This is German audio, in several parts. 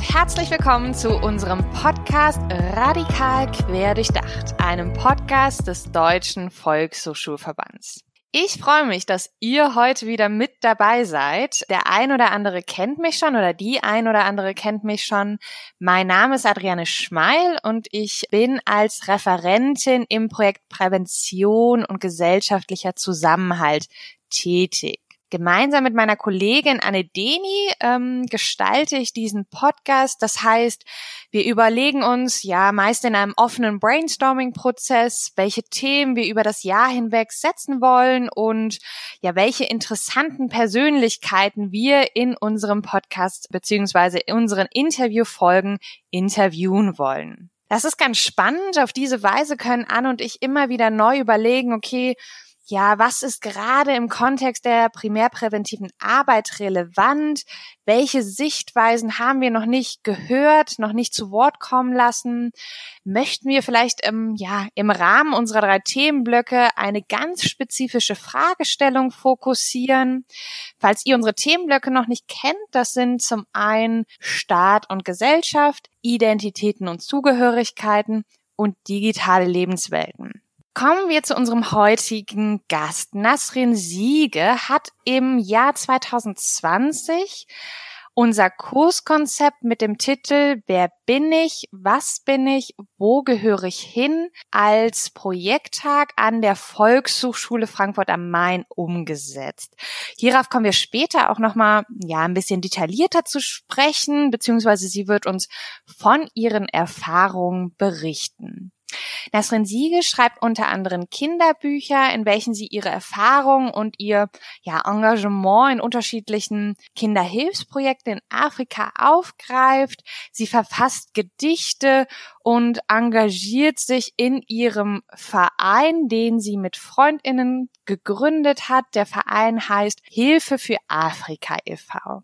und herzlich willkommen zu unserem Podcast Radikal Querdurchdacht, einem Podcast des Deutschen Volkshochschulverbands. Ich freue mich, dass ihr heute wieder mit dabei seid. Der ein oder andere kennt mich schon oder die ein oder andere kennt mich schon. Mein Name ist Adriane Schmeil und ich bin als Referentin im Projekt Prävention und gesellschaftlicher Zusammenhalt tätig. Gemeinsam mit meiner Kollegin Anne Deni ähm, gestalte ich diesen Podcast. Das heißt, wir überlegen uns ja meist in einem offenen Brainstorming-Prozess, welche Themen wir über das Jahr hinweg setzen wollen und ja, welche interessanten Persönlichkeiten wir in unserem Podcast beziehungsweise in unseren Interviewfolgen interviewen wollen. Das ist ganz spannend. Auf diese Weise können Anne und ich immer wieder neu überlegen, okay, ja, was ist gerade im Kontext der primärpräventiven Arbeit relevant? Welche Sichtweisen haben wir noch nicht gehört, noch nicht zu Wort kommen lassen? Möchten wir vielleicht im, ja, im Rahmen unserer drei Themenblöcke eine ganz spezifische Fragestellung fokussieren? Falls ihr unsere Themenblöcke noch nicht kennt, das sind zum einen Staat und Gesellschaft, Identitäten und Zugehörigkeiten und digitale Lebenswelten. Kommen wir zu unserem heutigen Gast. Nasrin Siege hat im Jahr 2020 unser Kurskonzept mit dem Titel Wer bin ich, was bin ich, wo gehöre ich hin als Projekttag an der Volkshochschule Frankfurt am Main umgesetzt. Hierauf kommen wir später auch nochmal ja, ein bisschen detaillierter zu sprechen, beziehungsweise sie wird uns von ihren Erfahrungen berichten. Nasrin Siege schreibt unter anderem Kinderbücher, in welchen sie ihre Erfahrungen und ihr ja, Engagement in unterschiedlichen Kinderhilfsprojekten in Afrika aufgreift. Sie verfasst Gedichte und engagiert sich in ihrem Verein, den sie mit Freundinnen gegründet hat. Der Verein heißt Hilfe für Afrika e.V.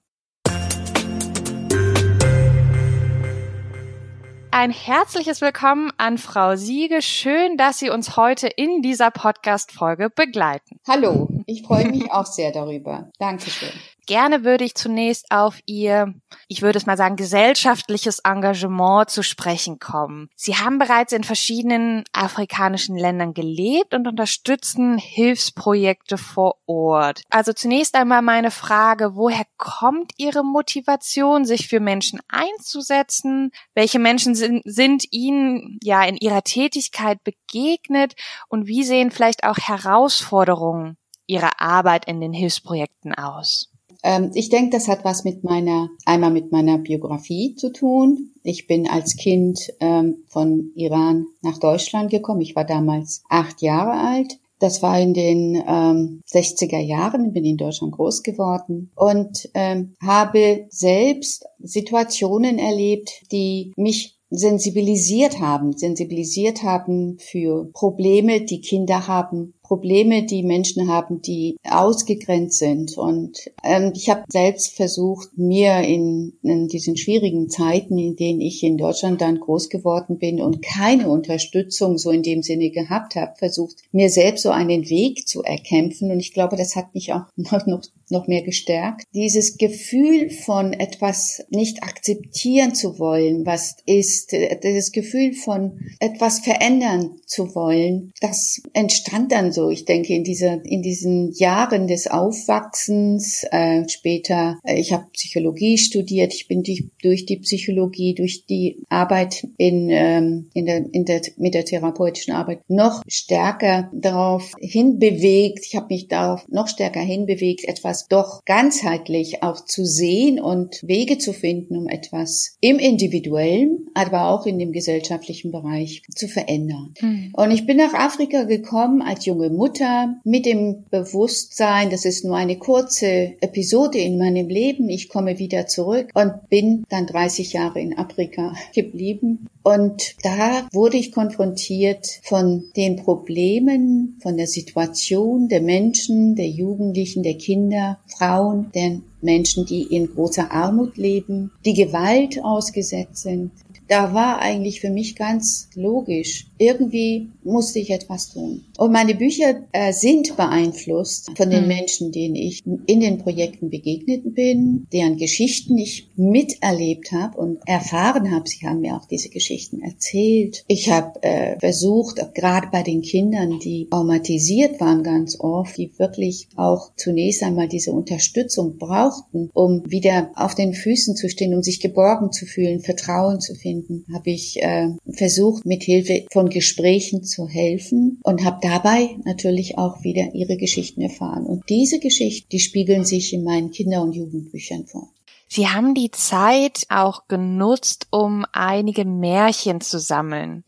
ein herzliches Willkommen an Frau Siege. Schön, dass Sie uns heute in dieser Podcast-Folge begleiten. Hallo, ich freue mich auch sehr darüber. Dankeschön. Gerne würde ich zunächst auf Ihr, ich würde es mal sagen, gesellschaftliches Engagement zu sprechen kommen. Sie haben bereits in verschiedenen afrikanischen Ländern gelebt und unterstützen Hilfsprojekte vor Ort. Also zunächst einmal meine Frage, woher kommt Ihre Motivation, sich für Menschen einzusetzen? Welche Menschen sind, sind Ihnen ja in Ihrer Tätigkeit begegnet und wie sehen vielleicht auch Herausforderungen Ihrer Arbeit in den Hilfsprojekten aus? Ähm, ich denke, das hat was mit meiner, einmal mit meiner Biografie zu tun. Ich bin als Kind ähm, von Iran nach Deutschland gekommen. Ich war damals acht Jahre alt. Das war in den ähm, 60er Jahren, bin in Deutschland groß geworden und ähm, habe selbst Situationen erlebt, die mich sensibilisiert haben, sensibilisiert haben für Probleme, die Kinder haben, Probleme, die Menschen haben, die ausgegrenzt sind. Und ähm, ich habe selbst versucht, mir in, in diesen schwierigen Zeiten, in denen ich in Deutschland dann groß geworden bin und keine Unterstützung so in dem Sinne gehabt habe, versucht, mir selbst so einen Weg zu erkämpfen. Und ich glaube, das hat mich auch noch, noch, noch mehr gestärkt. Dieses Gefühl von etwas nicht akzeptieren zu wollen, was ist, das Gefühl von etwas verändern zu wollen, das entstand dann so. Ich denke, in dieser, in diesen Jahren des Aufwachsens, äh, später, äh, ich habe Psychologie studiert, ich bin die, durch die Psychologie, durch die Arbeit in, ähm, in der, in der, mit der therapeutischen Arbeit noch stärker darauf hinbewegt. Ich habe mich darauf noch stärker hinbewegt, etwas doch ganzheitlich auch zu sehen und Wege zu finden, um etwas im individuellen, aber auch in dem gesellschaftlichen Bereich zu verändern. Mhm. Und ich bin nach Afrika gekommen als junge junge Mutter mit dem Bewusstsein, das ist nur eine kurze Episode in meinem Leben. Ich komme wieder zurück und bin dann 30 Jahre in Afrika geblieben. Und da wurde ich konfrontiert von den Problemen, von der Situation der Menschen, der Jugendlichen, der Kinder, Frauen, der Menschen, die in großer Armut leben, die Gewalt ausgesetzt sind, da war eigentlich für mich ganz logisch, irgendwie musste ich etwas tun. Und meine Bücher äh, sind beeinflusst von den mhm. Menschen, denen ich in den Projekten begegnet bin, deren Geschichten ich miterlebt habe und erfahren habe. Sie haben mir auch diese Geschichten erzählt. Ich habe äh, versucht, gerade bei den Kindern, die traumatisiert waren ganz oft, die wirklich auch zunächst einmal diese Unterstützung brauchten, um wieder auf den Füßen zu stehen, um sich geborgen zu fühlen, Vertrauen zu finden, habe ich äh, versucht, mit Hilfe von Gesprächen zu helfen und habe dabei natürlich auch wieder ihre Geschichten erfahren. Und diese Geschichten, die spiegeln sich in meinen Kinder- und Jugendbüchern vor. Sie haben die Zeit auch genutzt, um einige Märchen zu sammeln.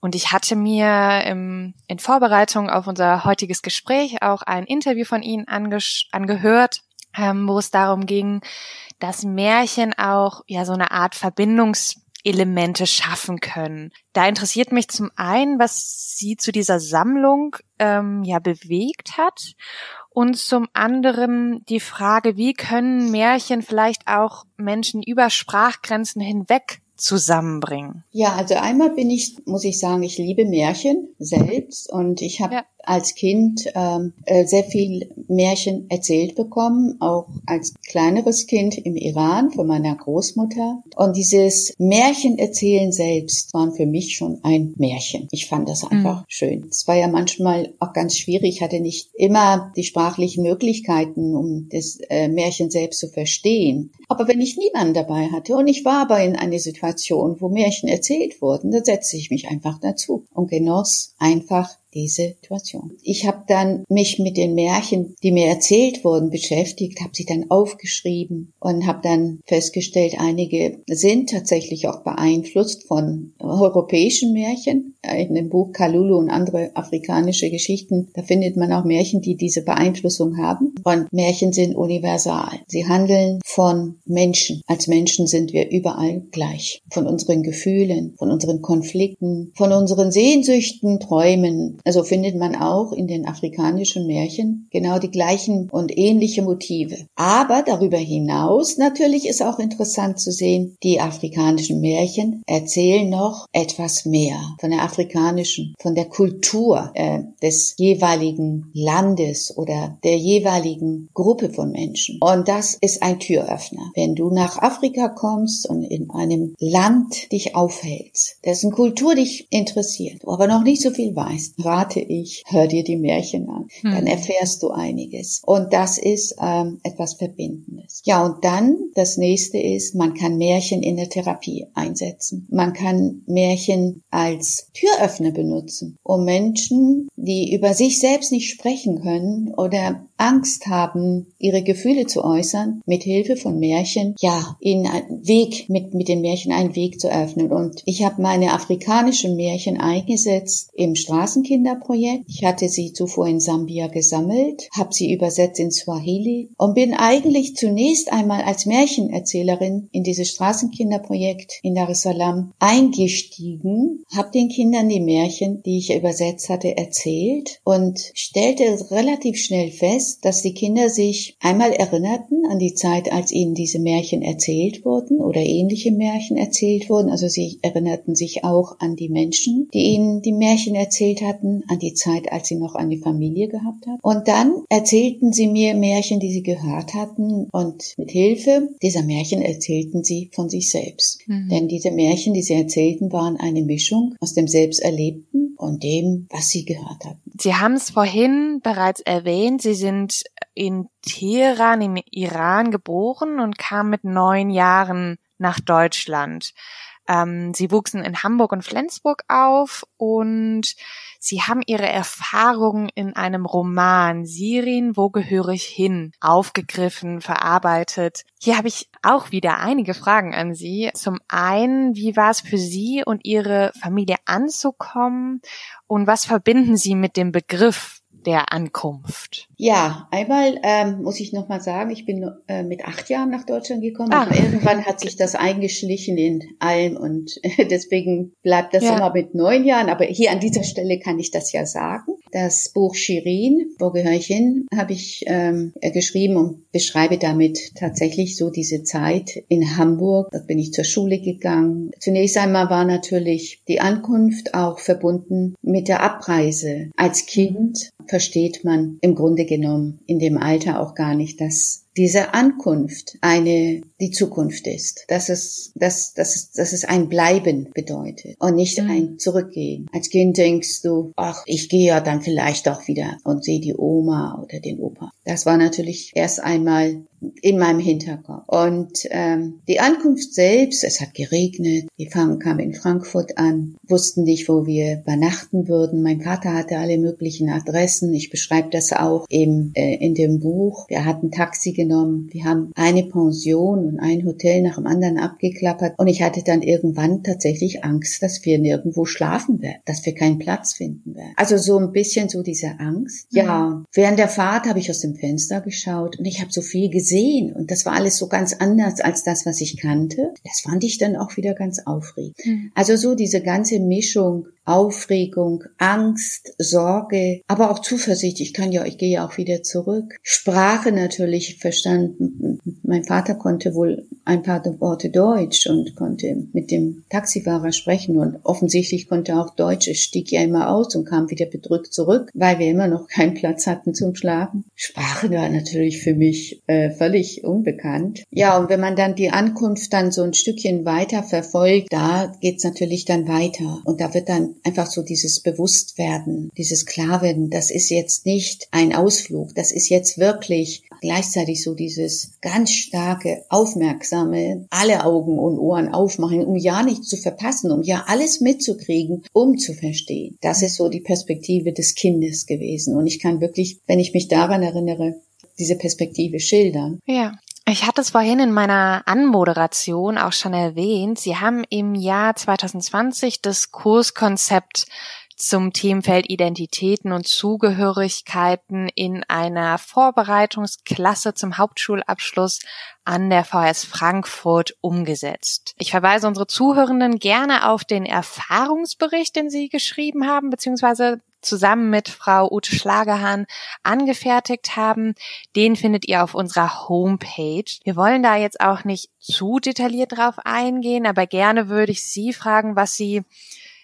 Und ich hatte mir im, in Vorbereitung auf unser heutiges Gespräch auch ein Interview von Ihnen angehört, ähm, wo es darum ging, dass Märchen auch ja so eine Art Verbindungselemente schaffen können. Da interessiert mich zum einen, was Sie zu dieser Sammlung ähm, ja bewegt hat und zum anderen die Frage, wie können Märchen vielleicht auch Menschen über Sprachgrenzen hinweg zusammenbringen? Ja, also einmal bin ich, muss ich sagen, ich liebe Märchen selbst und ich habe ja als Kind ähm, äh, sehr viel Märchen erzählt bekommen, auch als kleineres Kind im Iran von meiner Großmutter. Und dieses Märchen erzählen selbst waren für mich schon ein Märchen. Ich fand das einfach mhm. schön. Es war ja manchmal auch ganz schwierig. Ich hatte nicht immer die sprachlichen Möglichkeiten, um das äh, Märchen selbst zu verstehen. Aber wenn ich niemanden dabei hatte und ich war aber in einer Situation, wo Märchen erzählt wurden, dann setzte ich mich einfach dazu und genoss einfach diese Situation. Ich habe dann mich mit den Märchen, die mir erzählt wurden, beschäftigt, habe sie dann aufgeschrieben und habe dann festgestellt, einige sind tatsächlich auch beeinflusst von europäischen Märchen. In dem Buch Kalulu und andere afrikanische Geschichten, da findet man auch Märchen, die diese Beeinflussung haben. Und Märchen sind universal. Sie handeln von Menschen. Als Menschen sind wir überall gleich. Von unseren Gefühlen, von unseren Konflikten, von unseren Sehnsüchten, Träumen, also findet man auch in den afrikanischen Märchen genau die gleichen und ähnliche Motive. Aber darüber hinaus natürlich ist auch interessant zu sehen, die afrikanischen Märchen erzählen noch etwas mehr von der afrikanischen, von der Kultur äh, des jeweiligen Landes oder der jeweiligen Gruppe von Menschen. Und das ist ein Türöffner. Wenn du nach Afrika kommst und in einem Land dich aufhältst, dessen Kultur dich interessiert, aber noch nicht so viel weißt, rate ich, hör dir die Märchen an. Hm. Dann erfährst du einiges. Und das ist ähm, etwas Verbindendes. Ja, und dann das nächste ist, man kann Märchen in der Therapie einsetzen. Man kann Märchen als Türöffner benutzen, um Menschen, die über sich selbst nicht sprechen können oder Angst haben, ihre Gefühle zu äußern, mit Hilfe von Märchen, ja, ihnen einen Weg, mit, mit den Märchen einen Weg zu öffnen. Und ich habe meine afrikanischen Märchen eingesetzt im Straßenkinderprojekt. Ich hatte sie zuvor in Sambia gesammelt, habe sie übersetzt in Swahili und bin eigentlich zunächst einmal als Märchenerzählerin in dieses Straßenkinderprojekt in Dar es Salaam eingestiegen, habe den Kindern die Märchen, die ich übersetzt hatte, erzählt und stellte relativ schnell fest, dass die Kinder sich einmal erinnerten an die Zeit, als ihnen diese Märchen erzählt wurden oder ähnliche Märchen erzählt wurden. Also sie erinnerten sich auch an die Menschen, die ihnen die Märchen erzählt hatten, an die Zeit, als sie noch eine Familie gehabt haben. Und dann erzählten sie mir Märchen, die sie gehört hatten und mit Hilfe dieser Märchen erzählten sie von sich selbst. Mhm. Denn diese Märchen, die sie erzählten, waren eine Mischung aus dem Selbsterlebten und dem, was sie gehört hatten. Sie haben es vorhin bereits erwähnt, Sie sind in Teheran im Iran geboren und kamen mit neun Jahren nach Deutschland. Ähm, sie wuchsen in Hamburg und Flensburg auf und sie haben ihre Erfahrungen in einem Roman Sirin, wo gehöre ich hin, aufgegriffen, verarbeitet. Hier habe ich auch wieder einige Fragen an Sie. Zum einen, wie war es für Sie und Ihre Familie anzukommen und was verbinden Sie mit dem Begriff der Ankunft? Ja, einmal ähm, muss ich noch mal sagen, ich bin äh, mit acht Jahren nach Deutschland gekommen. Ah. irgendwann hat sich das eingeschlichen in allem und deswegen bleibt das ja. immer mit neun Jahren. Aber hier an dieser Stelle kann ich das ja sagen. Das Buch Shirin, wo gehöre ich hin, habe ich ähm, geschrieben und beschreibe damit tatsächlich so diese Zeit in Hamburg. Dort bin ich zur Schule gegangen. Zunächst einmal war natürlich die Ankunft auch verbunden mit der Abreise. Als Kind versteht man im Grunde genommen in dem Alter auch gar nicht, dass diese Ankunft eine die Zukunft ist, dass es dass, dass, es, dass es ein Bleiben bedeutet und nicht mhm. ein Zurückgehen. Als Kind denkst du, ach, ich gehe ja dann vielleicht auch wieder und sehe die Oma oder den Opa. Das war natürlich erst einmal in meinem Hinterkopf. Und ähm, die Ankunft selbst, es hat geregnet, wir kamen in Frankfurt an, wussten nicht, wo wir übernachten würden. Mein Vater hatte alle möglichen Adressen. Ich beschreibe das auch im, äh, in dem Buch. Wir hatten Taxi genommen. Wir haben eine Pension und ein Hotel nach dem anderen abgeklappert. Und ich hatte dann irgendwann tatsächlich Angst, dass wir nirgendwo schlafen werden, dass wir keinen Platz finden werden. Also so ein bisschen so diese Angst. Ja, während der Fahrt habe ich aus dem Fenster geschaut und ich habe so viel gesehen und das war alles so ganz anders als das, was ich kannte. Das fand ich dann auch wieder ganz aufregend. Mhm. Also so diese ganze Mischung Aufregung, Angst, Sorge, aber auch Zuversicht. Ich kann ja, ich gehe ja auch wieder zurück. Sprache natürlich verstanden. Mein Vater konnte wohl ein paar Worte Deutsch und konnte mit dem Taxifahrer sprechen und offensichtlich konnte auch Deutsch. Es stieg ja immer aus und kam wieder bedrückt zurück, weil wir immer noch keinen Platz hatten zum Schlafen. Sprache war natürlich für mich äh, völlig unbekannt. Ja, und wenn man dann die Ankunft dann so ein Stückchen weiter verfolgt, da geht's natürlich dann weiter und da wird dann einfach so dieses Bewusstwerden, dieses Klarwerden, das ist jetzt nicht ein Ausflug, das ist jetzt wirklich gleichzeitig so dieses ganz starke, aufmerksame, alle Augen und Ohren aufmachen, um ja nichts zu verpassen, um ja alles mitzukriegen, um zu verstehen. Das ist so die Perspektive des Kindes gewesen. Und ich kann wirklich, wenn ich mich daran erinnere, diese Perspektive schildern. Ja. Ich hatte es vorhin in meiner Anmoderation auch schon erwähnt. Sie haben im Jahr 2020 das Kurskonzept zum Themenfeld Identitäten und Zugehörigkeiten in einer Vorbereitungsklasse zum Hauptschulabschluss an der VS Frankfurt umgesetzt. Ich verweise unsere Zuhörenden gerne auf den Erfahrungsbericht, den Sie geschrieben haben, beziehungsweise zusammen mit Frau Ute Schlagerhahn angefertigt haben. Den findet ihr auf unserer Homepage. Wir wollen da jetzt auch nicht zu detailliert drauf eingehen, aber gerne würde ich Sie fragen, was Sie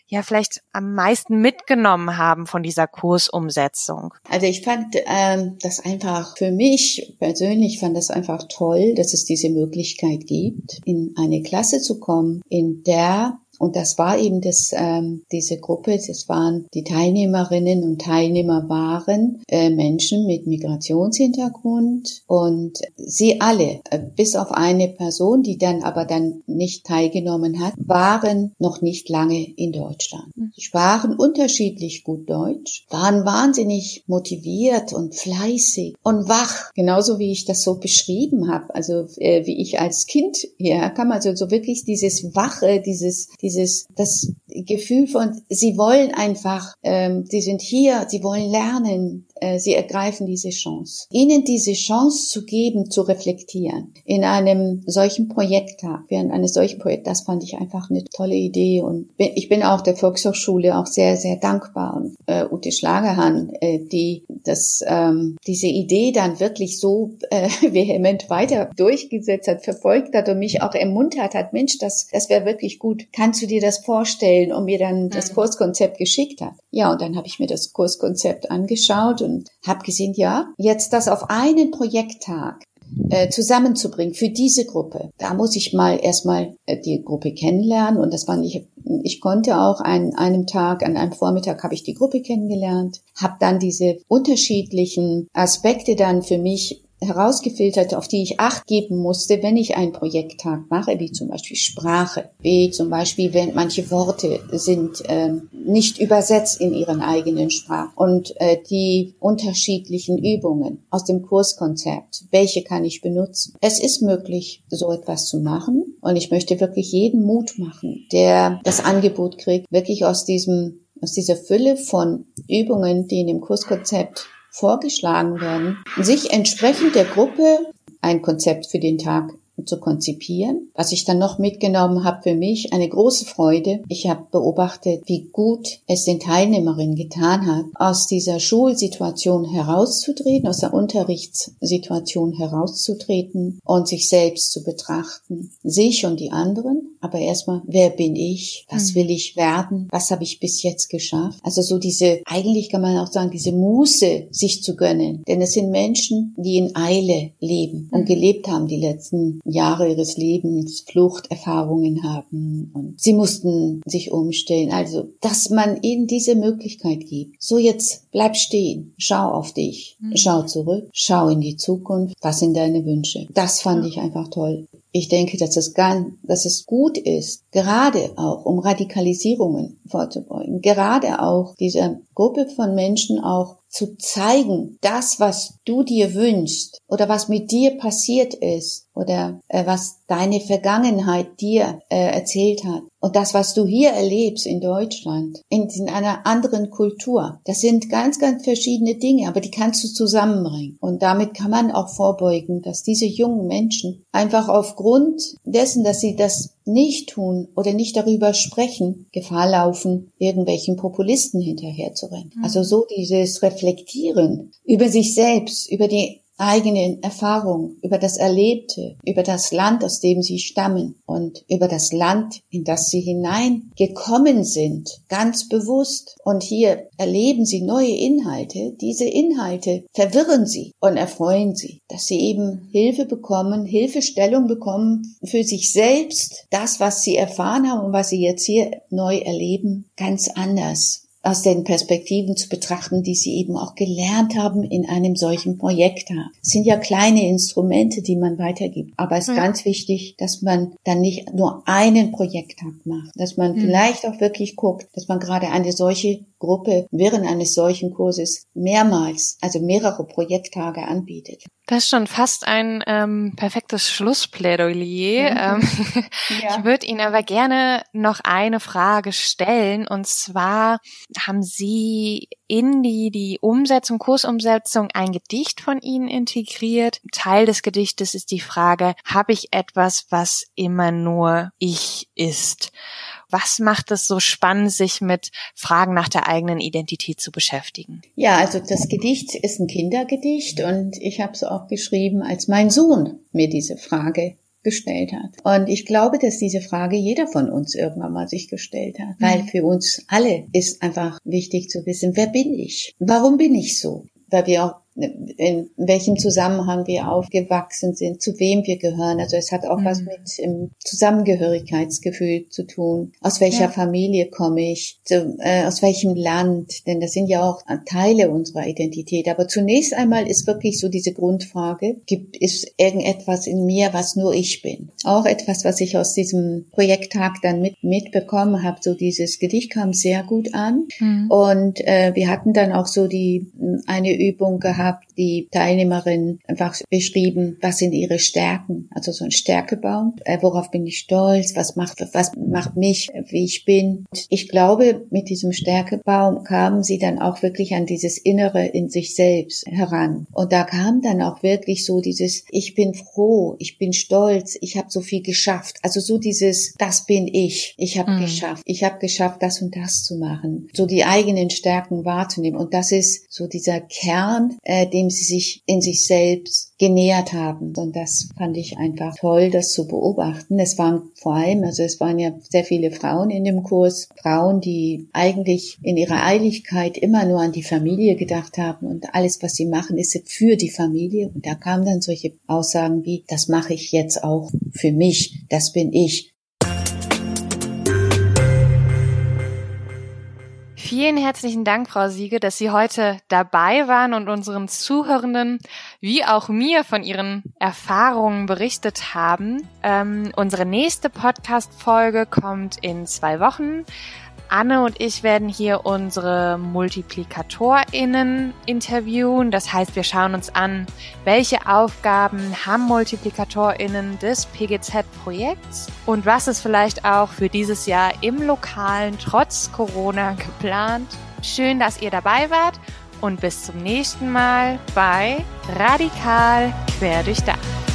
ja vielleicht am meisten mitgenommen haben von dieser Kursumsetzung? Also ich fand ähm, das einfach für mich persönlich fand das einfach toll, dass es diese Möglichkeit gibt, in eine Klasse zu kommen, in der und das war eben das, ähm, diese Gruppe, das waren die Teilnehmerinnen und Teilnehmer waren äh, Menschen mit Migrationshintergrund und sie alle, äh, bis auf eine Person, die dann aber dann nicht teilgenommen hat, waren noch nicht lange in Deutschland. Mhm. Sie sprachen unterschiedlich gut Deutsch, waren wahnsinnig motiviert und fleißig und wach, genauso wie ich das so beschrieben habe, also äh, wie ich als Kind hierher kam, also so wirklich dieses Wache, dieses dieses das Gefühl von, sie wollen einfach, ähm, sie sind hier, sie wollen lernen, sie ergreifen diese Chance. Ihnen diese Chance zu geben, zu reflektieren in einem solchen Projekttag, während eines solchen Projekts, das fand ich einfach eine tolle Idee und ich bin auch der Volkshochschule auch sehr, sehr dankbar und äh, Ute Schlagerhahn, äh, die das, ähm, diese Idee dann wirklich so äh, vehement weiter durchgesetzt hat, verfolgt hat und mich auch ermuntert hat, Mensch, das, das wäre wirklich gut. Kannst du dir das vorstellen? Und mir dann das mhm. Kurskonzept geschickt hat. Ja, und dann habe ich mir das Kurskonzept angeschaut und habe gesehen, ja, jetzt das auf einen Projekttag äh, zusammenzubringen für diese Gruppe. Da muss ich mal erstmal äh, die Gruppe kennenlernen und das war nicht, ich konnte auch an einem Tag, an einem Vormittag habe ich die Gruppe kennengelernt, habe dann diese unterschiedlichen Aspekte dann für mich herausgefiltert, auf die ich Acht geben musste, wenn ich einen Projekttag mache, wie zum Beispiel Sprache, wie zum Beispiel, wenn manche Worte sind ähm, nicht übersetzt in ihren eigenen Sprachen. Und äh, die unterschiedlichen Übungen aus dem Kurskonzept, welche kann ich benutzen? Es ist möglich, so etwas zu machen. Und ich möchte wirklich jeden Mut machen, der das Angebot kriegt, wirklich aus diesem aus dieser Fülle von Übungen, die in dem Kurskonzept vorgeschlagen werden, sich entsprechend der Gruppe ein Konzept für den Tag zu konzipieren. Was ich dann noch mitgenommen habe für mich, eine große Freude. Ich habe beobachtet, wie gut es den Teilnehmerinnen getan hat, aus dieser Schulsituation herauszutreten, aus der Unterrichtssituation herauszutreten und sich selbst zu betrachten. Sich und die anderen, aber erstmal, wer bin ich? Was hm. will ich werden? Was habe ich bis jetzt geschafft? Also so diese, eigentlich kann man auch sagen, diese Muße sich zu gönnen. Denn es sind Menschen, die in Eile leben und hm. gelebt haben die letzten Jahre ihres Lebens Fluchterfahrungen haben und sie mussten sich umstellen. Also, dass man ihnen diese Möglichkeit gibt. So jetzt bleib stehen, schau auf dich, mhm. schau zurück, schau in die Zukunft. Was sind deine Wünsche? Das fand ich einfach toll. Ich denke, dass es ganz, dass es gut ist, gerade auch um Radikalisierungen vorzubeugen, gerade auch dieser Gruppe von Menschen auch zu zeigen, das, was du dir wünschst oder was mit dir passiert ist oder äh, was deine Vergangenheit dir äh, erzählt hat und das, was du hier erlebst in Deutschland, in, in einer anderen Kultur, das sind ganz, ganz verschiedene Dinge, aber die kannst du zusammenbringen. Und damit kann man auch vorbeugen, dass diese jungen Menschen einfach aufgrund dessen, dass sie das nicht tun oder nicht darüber sprechen, Gefahr laufen, irgendwelchen Populisten hinterherzurennen. Mhm. Also so dieses Reflektieren über sich selbst, über die eigenen Erfahrungen, über das Erlebte, über das Land, aus dem sie stammen und über das Land, in das sie hineingekommen sind, ganz bewusst. Und hier erleben sie neue Inhalte. Diese Inhalte verwirren sie und erfreuen sie, dass sie eben Hilfe bekommen, Hilfestellung bekommen für sich selbst, das, was sie erfahren haben und was sie jetzt hier neu erleben, ganz anders aus den Perspektiven zu betrachten, die sie eben auch gelernt haben in einem solchen Projekt. Es sind ja kleine Instrumente, die man weitergibt. Aber es ist ja. ganz wichtig, dass man dann nicht nur einen Projekttag macht, dass man mhm. vielleicht auch wirklich guckt, dass man gerade eine solche Gruppe während eines solchen Kurses mehrmals, also mehrere Projekttage anbietet. Das ist schon fast ein ähm, perfektes Schlussplädoyer. Mhm. Ähm, ja. Ich würde Ihnen aber gerne noch eine Frage stellen. Und zwar haben Sie in die, die Umsetzung, Kursumsetzung ein Gedicht von Ihnen integriert. Teil des Gedichtes ist die Frage, habe ich etwas, was immer nur ich ist? Was macht es so spannend, sich mit Fragen nach der eigenen Identität zu beschäftigen? Ja, also das Gedicht ist ein Kindergedicht und ich habe es auch geschrieben, als mein Sohn mir diese Frage gestellt hat. Und ich glaube, dass diese Frage jeder von uns irgendwann mal sich gestellt hat, weil mhm. für uns alle ist einfach wichtig zu wissen, wer bin ich? Warum bin ich so? Weil wir auch in welchem Zusammenhang wir aufgewachsen sind, zu wem wir gehören. Also es hat auch mhm. was mit dem Zusammengehörigkeitsgefühl zu tun. Aus welcher ja. Familie komme ich? Zu, äh, aus welchem Land? Denn das sind ja auch Teile unserer Identität. Aber zunächst einmal ist wirklich so diese Grundfrage, gibt es irgendetwas in mir, was nur ich bin? Auch etwas, was ich aus diesem Projekttag dann mit, mitbekommen habe. So dieses Gedicht kam sehr gut an. Mhm. Und äh, wir hatten dann auch so die eine Übung gehabt, gehabt, die Teilnehmerin einfach beschrieben, was sind ihre Stärken, also so ein Stärkebaum, äh, worauf bin ich stolz, was macht, was macht mich, wie ich bin. Und ich glaube, mit diesem Stärkebaum kamen sie dann auch wirklich an dieses Innere in sich selbst heran. Und da kam dann auch wirklich so dieses, ich bin froh, ich bin stolz, ich habe so viel geschafft. Also so dieses, das bin ich, ich habe mhm. geschafft, ich habe geschafft, das und das zu machen. So die eigenen Stärken wahrzunehmen. Und das ist so dieser Kern, äh, äh, dem sie sich in sich selbst genähert haben. Und das fand ich einfach toll, das zu beobachten. Es waren vor allem, also es waren ja sehr viele Frauen in dem Kurs, Frauen, die eigentlich in ihrer Eiligkeit immer nur an die Familie gedacht haben und alles, was sie machen, ist für die Familie. Und da kamen dann solche Aussagen wie, das mache ich jetzt auch für mich, das bin ich, Vielen herzlichen Dank, Frau Siege, dass Sie heute dabei waren und unseren Zuhörenden wie auch mir von Ihren Erfahrungen berichtet haben. Ähm, unsere nächste Podcast-Folge kommt in zwei Wochen Anne und ich werden hier unsere MultiplikatorInnen interviewen. Das heißt, wir schauen uns an, welche Aufgaben haben MultiplikatorInnen des PGZ-Projekts und was ist vielleicht auch für dieses Jahr im Lokalen trotz Corona geplant. Schön, dass ihr dabei wart und bis zum nächsten Mal bei Radikal Querdurchdacht.